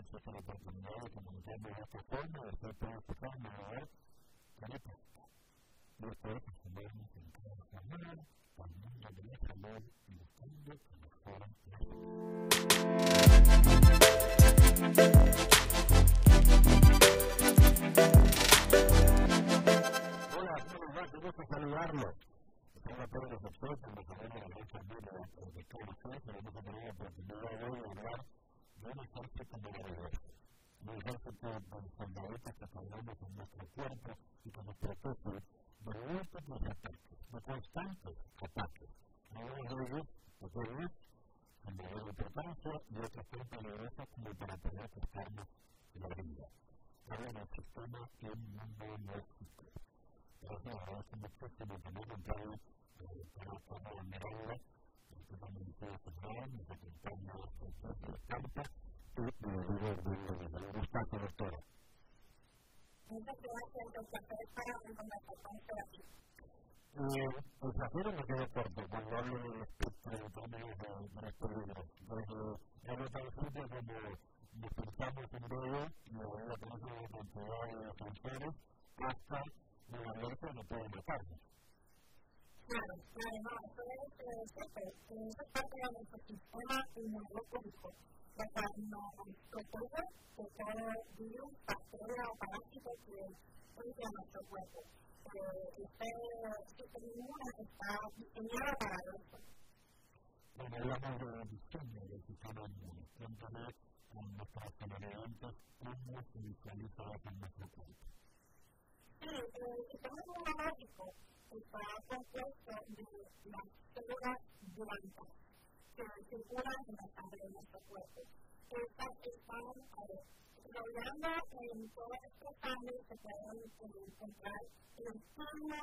de vez nos la oportunidad de comunicarnos de esta forma, de que se vean en al mundo de la salud y que Hola. Qué gusto saludarlos. Estamos todos los expertos, los que la lucha de los jueces, vamos a tener la oportunidad de de hablar de un ejército de la reversa. Un ejército de soldados que cargamos en nuestro cuerpo y que nos protege de múltiples ataques, de constantes ataques. Algunos de ellos, pequeños, con mayor importancia y otros tan peligrosos como para poder costarnos la vida. Ahora el sistema inmunológico. Gracias, agradezco mucho que me tomó control para tomar la mirada, el tema del Ministerio Central, nos acompaña el carta y me digo el gustazo, doctora. Doctor, para conversar con usted aquí. El me corto cuando hablo del espectro en términos de, de los peligros. Desde el principio, cuando despertamos en breve, la presencia de cantidad de defensores, hasta la muerte no puede matarnos. Claro, claro, no, eso es. Eso es parte de nuestro sistema inmunológico. O sea, nos protege de todo virus, bacteria o parásito que entra a nuestro cuerpo. Este sistema inmune está diseñado para eso. Bueno, hablamos de la diseño del sistema inmune. Cuéntame con nuestros televidentes cómo se visualiza en nuestro cuerpo. Sí, el sistema inmunológico está compuesto de las células blancas que circulan en la sangre de nuestro cuerpo. Estas están rodeando en toda nuestra sangre, se pueden encontrar el seno,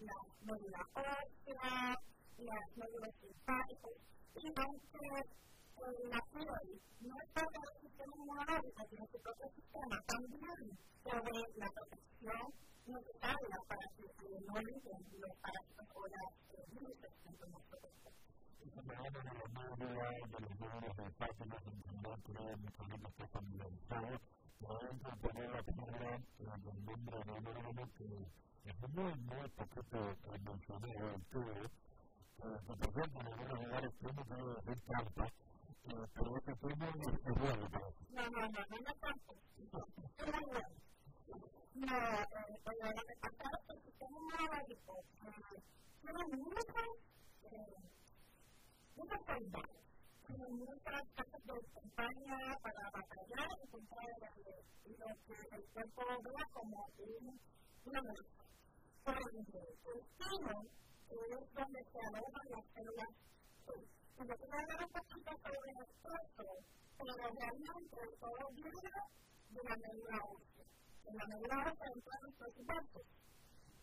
las médulas óseas, las médulas linfáticas, y aunque la piel no es parte del sistema inmunológico, sino su propio sistema, también sobre la protección necesaria para que no entren los parásitos o las virus en nuestro cuerpo. Hablamos de médulas, de los de está de un órgano que es muy, muy poquito mencionado en todo, que por ejemplo en algunos lugares uno puede decir trampa, pero este tema es bueno para eso. No, no, no, no. No, muchas, muchas cualidades, tiene muchas cosas de campaña para batallar y contra lo que el cuerpo vea como una amenaza. Por el es donde se alojan las células y lo que me da un poquito sobre esto, pero realmente todo viene de la médula ósea en la medida de todos nuestros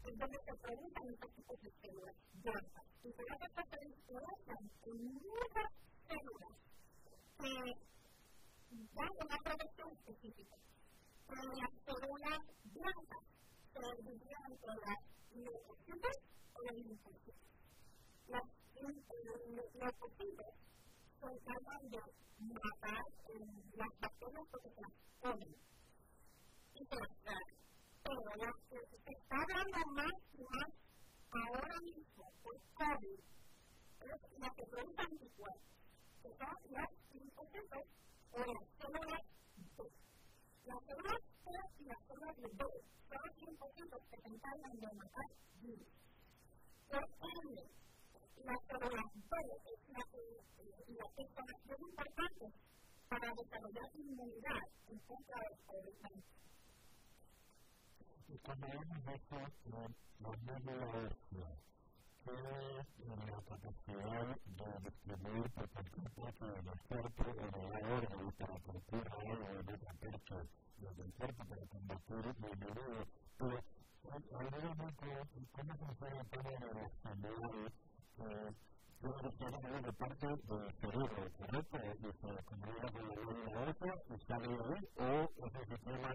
cuerpos, es donde se producen estos tipos de células blancas. Y por eso se producen en muchas células que dan una protección específica. Pero las células blancas se dividen entre las leucocitos o las linfocitos. Las leucocitos se encargan de matar las bacterias que se transforman la se está dando más y más ahora mismo por COVID es la que que son las linfocitos o las células. Las células C y las células B son los linfocitos que se encargan de matar virus. Por ende, la célula B es la que, la que es importante para desarrollar inmunidad en contra del COVID-19 cuando hablamos de esto, la médula ósea, que es la capacidad de distribuir por cualquier parte del cuerpo o de la orden para que ocurra algo en otra parte del cuerpo para combatir la. Pero, cómo funciona el tema de enfermedades que que de parte del cerebro, ¿correcto? Desde como era con la médula ósea, está ahí, o ese sistema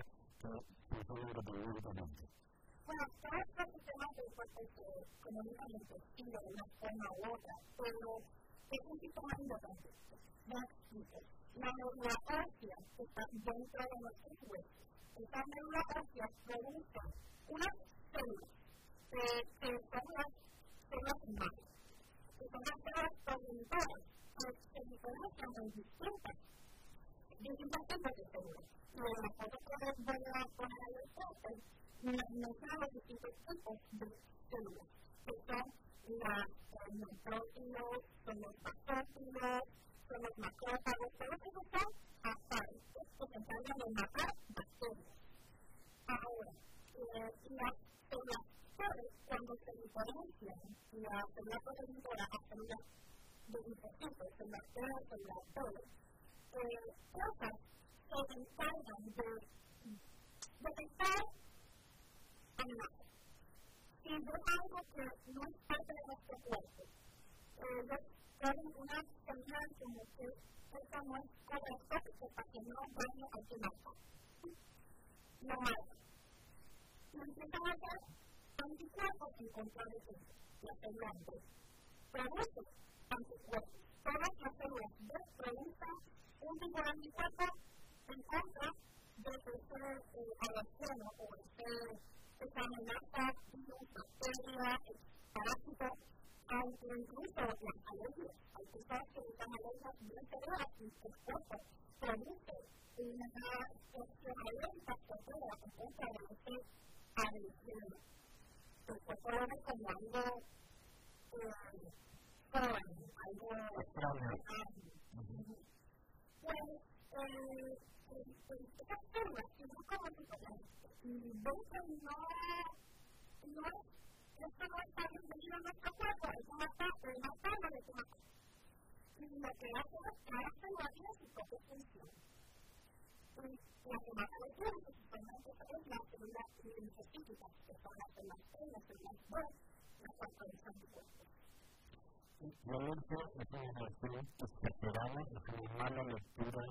bueno, todos los sistemas del cuerpo se comunican entre sí de una forma u otra, pero es un sistema independiente. No existe. la médula ósea que está dentro de nuestros huesos. Esta médula ósea produce unas células que son las células madres, que son las células progenitoras, que se diferencian en distintas, distintas tipos de células. Y en la foto que voy a poner ahí enfrente, mencionan los distintos tipos de células, que son las neutrófilos, son los basófilos, son los macrófagos, todos esos son apáritos que se encargan de matar bacterias. Ahora, las células cuando se diferencian la célula progenitora a células de linfocitos, células T, células Eh, esas se encargan de detectar amenazas. Si ves algo que no es parte de nuestro cuerpo, ellos ponen una señal como que esto no es para que no dañe al que matan. Y a hacer anticuerpos en contra de eso, la célula B. Produce anticuerpos. Todas las células un anticuerpo en contra de ese alergeno o ese, amenaza, virus, bacteria, parásito, aunque incluso las alergias. Hay personas que están alergias bien severas y su cuerpo produce una reacción alérgica severa en contra de ese alergeno el cuerpo lo ve como algo foreign, algo extraño. Pues, estas células que son como ven que no, no es, esto no está bienvenido a nuestro cuerpo, es una parte, una forma de. Y lo que hace es propia función. Y la es la que son las células las células las. Realmente es una relación exagerada, es una mala lectura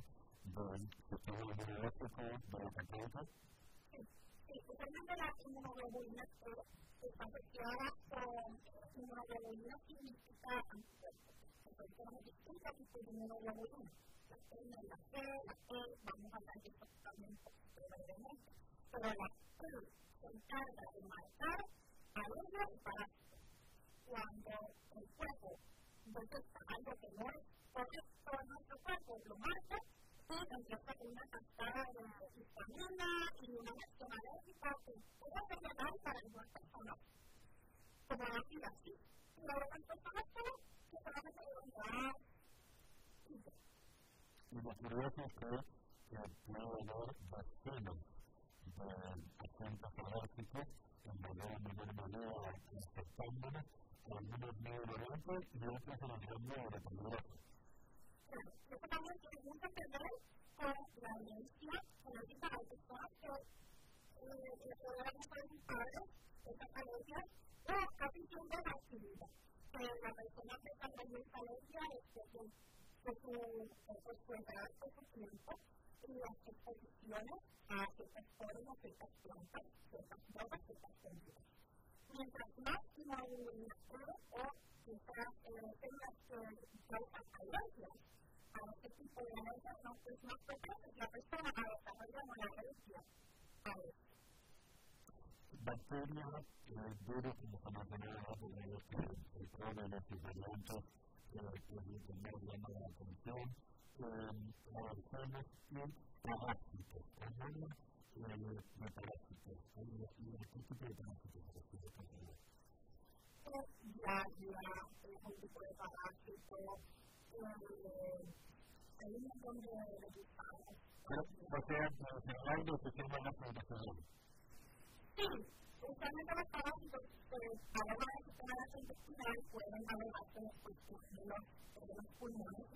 del sistema inmunológico de los pacientes. Sí, especialmente la inmunoglobulina está asociada con inmunoglobulina significa. Entonces tenemos distintos tipos de inmunoglobulina la la C, la E, vamos a hablar de esto también brevemente, pero la C se encarga de marcar alergia y parásitos. Cuando el cuerpo detecta algo que no es correcto en nuestro cuerpo, lo marca y empieza con una cascada de histamina y una reacción alérgica que puede ser letal para algunas personas, como la así. Y la otras personas que solamente deben dar y lo curioso es que puede haber vacunas de agentes alérgicos en mayor o menor manera infectándonos, algunos neurolentos y otros en el rango neuropeligroso. Eso también tiene mucho que con la herencia genética de que estas o la. La persona que está alergia es de su de su tiempo y las exposiciones a ciertas formas, ciertas plantas, ciertas drogas, ciertas. Mientras más inmadurez o ciertas células que causan alergias a este tipo de no es más propensa la persona a desarrollar una alergia a. Bacterias, virus, como se mencionaba antes, el problema de los que la atención, en parásitos, hablamos de parásitos, ¿y qué tipo de se refiere a eso? Diarrea, es un tipo de parásito, hay un montón de resultados. O sea, en general, los que se van a producir. Sí, usualmente los parásitos, pues, a la hora de sistema intestinal pueden pues, en los, los pulmones,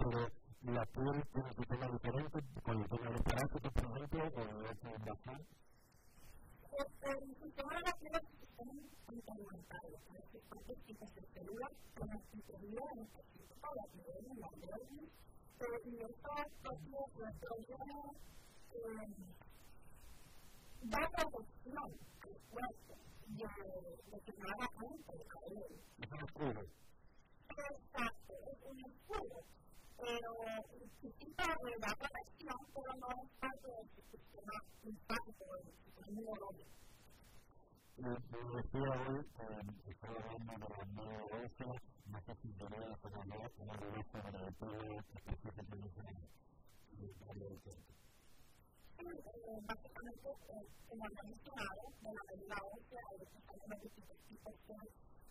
Pero la piel tiene un sistema diferente con el tema de parásitos, por ejemplo, o de. El sistema de la piel es un sistema complementario, es decir, cualquier tipo de que en este tipo de la piel, en la dermis, y esto propio proviene da protección al cuerpo de, de que nada entre a él. Es un escudo. Exacto, es un escudo. Pero necesita de la protección, pero no es parte del sistema linfático, del decía hoy, estaba hablando de la nueva ósea, no sé si tenía una de la todo específicamente en el área del cuerpo básicamente, como mencionado, de la medida ósea, hay distintos tipos de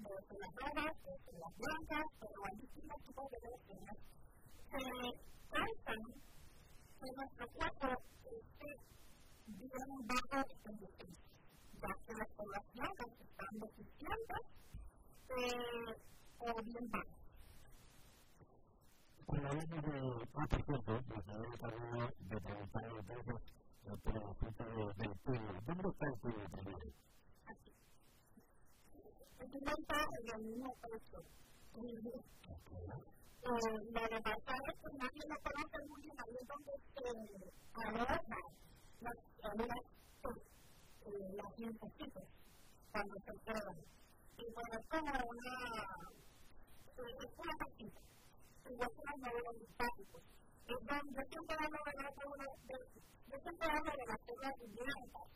de células rojas, de células blancas, pero hay distintos tipos de que nuestro cuerpo esté bajo condiciones, ya que las blancas están deficientes o bien bajas. De cuerpos, la de asunto del pueblo. ¿Dónde está el? Está en el mismo pecho. Lo de pasar es que nadie lo conoce muy bien, ahí es donde se alojan las células, las linfocitos, cuando se quedan. Y bueno, es como una, es una casita, igual que los nódulos linfáticos. Entonces, yo siempre hablo de la yo siempre hablo de las células blancas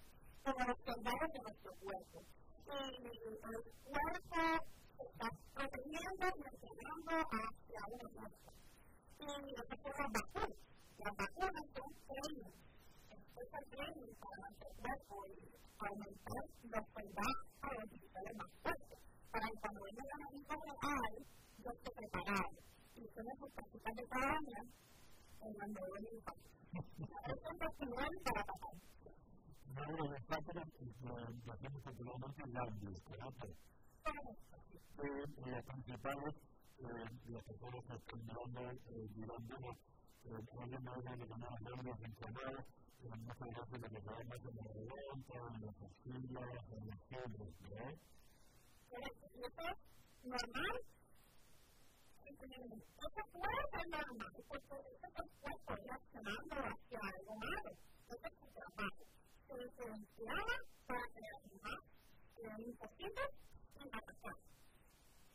como los soldados de nuestro cuerpo. El cuerpo está protegiendo y entrenando hacia una muerte. Y estas son las vacunas. Las vacunas son training. Es el training para nuestro cuerpo y aumentar los soldados para los militares más fuertes. Para que cuando venga la vida real, yo esté preparado. Y ustedes sus prácticas de cada año en la nueva infancia. Ahora, los pájaros hacemos popularmente largos, ¿correcto? Las principales, las personas que están mirando, mirando, alguien más de las llamadas largas inflamadas, muchas veces lo que se llama en la garganta, en las axilas, en los hombros, ¿verdad? Eso es normal ese cuerpo es normal, porque ese cuerpo reaccionando hacia algo malo. Ese es su trabajo. Se diferenciaba para más linfocitos y.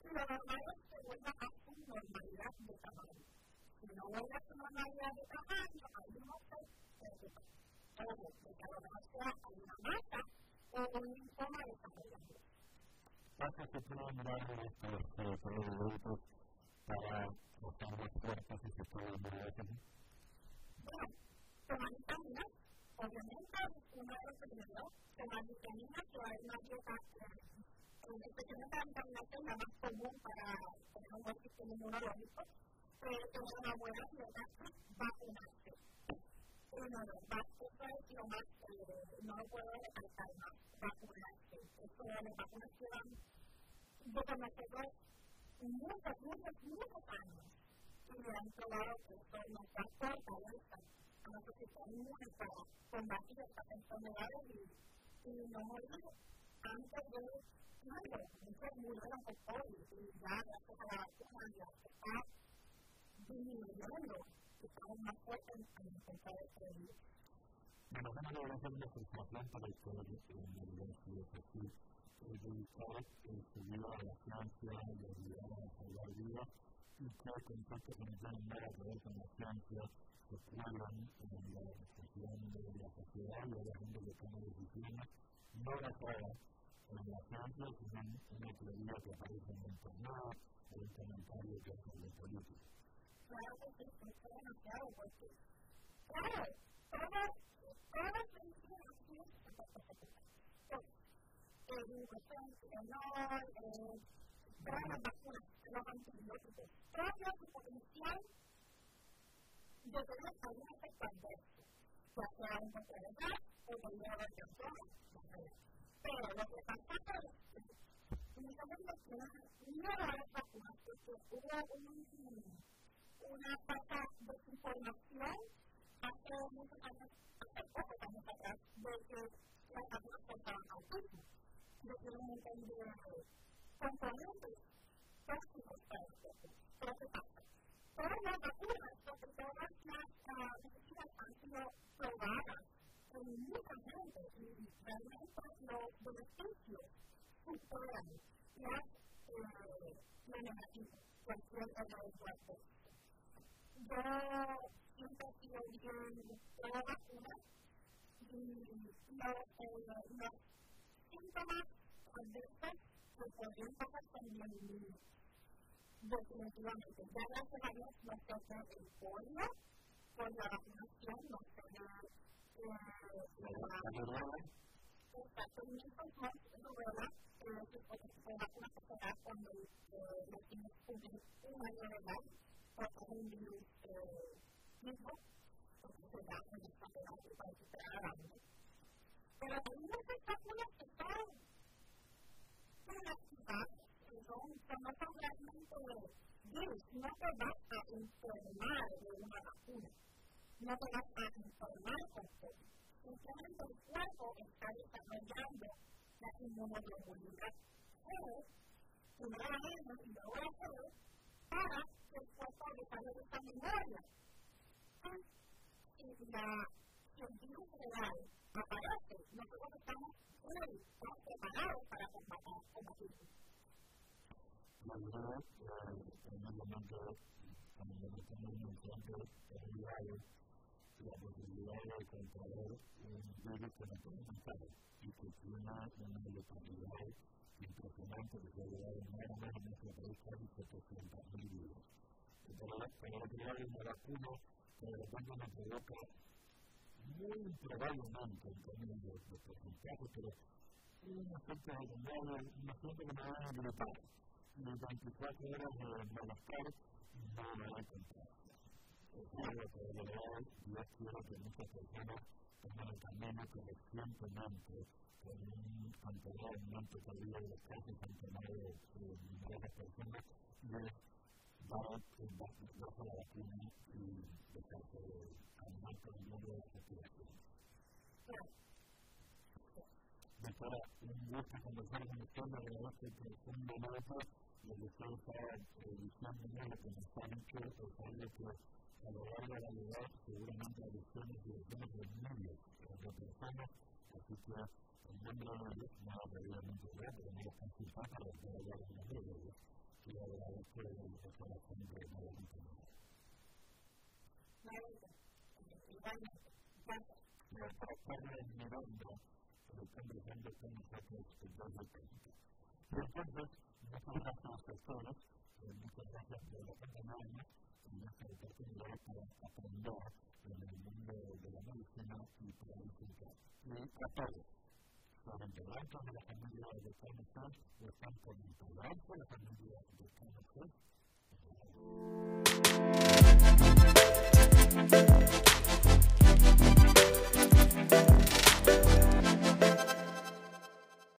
Y lo normal es que vuelva a su normalidad de tamaño. Si no vuelve a su normalidad de tamaño, no se preocupa. Ojo, porque a lo mejor sea una masa o un linfoma desarrollado. Pasa que pueden mirar los productos para buscar más fuerzas y se puede volver Bueno, tomar vitaminas, obviamente uno de los primeros, tomar hay una dieta, especialmente la vitamina C es la más común para un sistema eh, tener una buena no, es más, no lo más, vacunarse. Muchos, muchos, muchos años y han probado que fortaleza a para combatir enfermedades y no antes de murieron por COVID y ya gracias a la vacuna ya se está disminuyendo y estamos más fuertes en enfrentar virus. Bueno, vamos a hablar de la frustración para el en el virus dedicar su vida a la ciencia y que conceptos que no tienen nada que ver con la ciencia en la de la sociedad y la gente que toma decisiones, no cara en la ciencia una que aparece en internet, en que. Claro claro, educación, honor, todas las vacunas, todo su potencial de tener algún adverso, ya sea un enfermedad o de nueva persona, pero lo que pasa es que únicamente no las vacunas, porque hubo una falta de información hace muchos años, hace pocos años atrás, de que las vacunas causaban autismo de que un montón de componentes tóxicos para el cuerpo. Pero ¿qué pasa? Todas las vacunas, sobre todas las medicinas han sido probadas en mucha gente y realmente los beneficios superan las lo negativo, cualquier otra de cuerpo. Yo siempre he sido bien pro vacuna y los síntomas adversos que podrían pasar también definitivamente. Ya gracias a Dios no se hace el polio, con la vacunación no se da Exacto, y entonces rubela es vacuna que se da cuando los niños cumplen un año de edad por un virus mismo, porque se da en esta edad para que se haga pero hay son inactivadas, que son, que no son realmente virus, no te vas a enfermar de una vacuna, no te vas a enfermar con COVID. Simplemente el cuerpo está desarrollando la inmunoglobulina E, primero la M y luego la C, para que el cuerpo desarrolle esta memoria. Y la, el virus real aparece, nosotros estamos muy preparados para combatirlo. La verdad, primeramente, cuando nos estamos entrando en la posibilidad de controlar un virus que no matar y que tiene una letalidad impresionante que más o menos en nuestro país casi 700.000 vidas. Pero la crear una vacuna que de repente provoca muy probablemente en términos de, de pero un efecto secundario, un efecto que va a agrupar. Y 24 horas de no va a encontrar. Es algo que de yo quiero que muchas personas tomen el camino que con un anteriormente todavía de los casos han tomado numerosas personas y dar la vacuna y dejarse con el de la respiración. Doctora, un gusto conversar con usted, me agradezco que fue un momento lo que usted estaba diciendo, lo que nos es algo que a lo largo de la vida seguramente y de de personas, así que en nombre de no pero no para en de y el corazón de gracias. Para nosotros después del tiempo. Entonces, muchas gracias a ustedes, muchas gracias en esta oportunidad para aprender en el mundo de la medicina y para. Y a todos, solamente blancos de la familia de Canadá, están con el la familia de Canadá.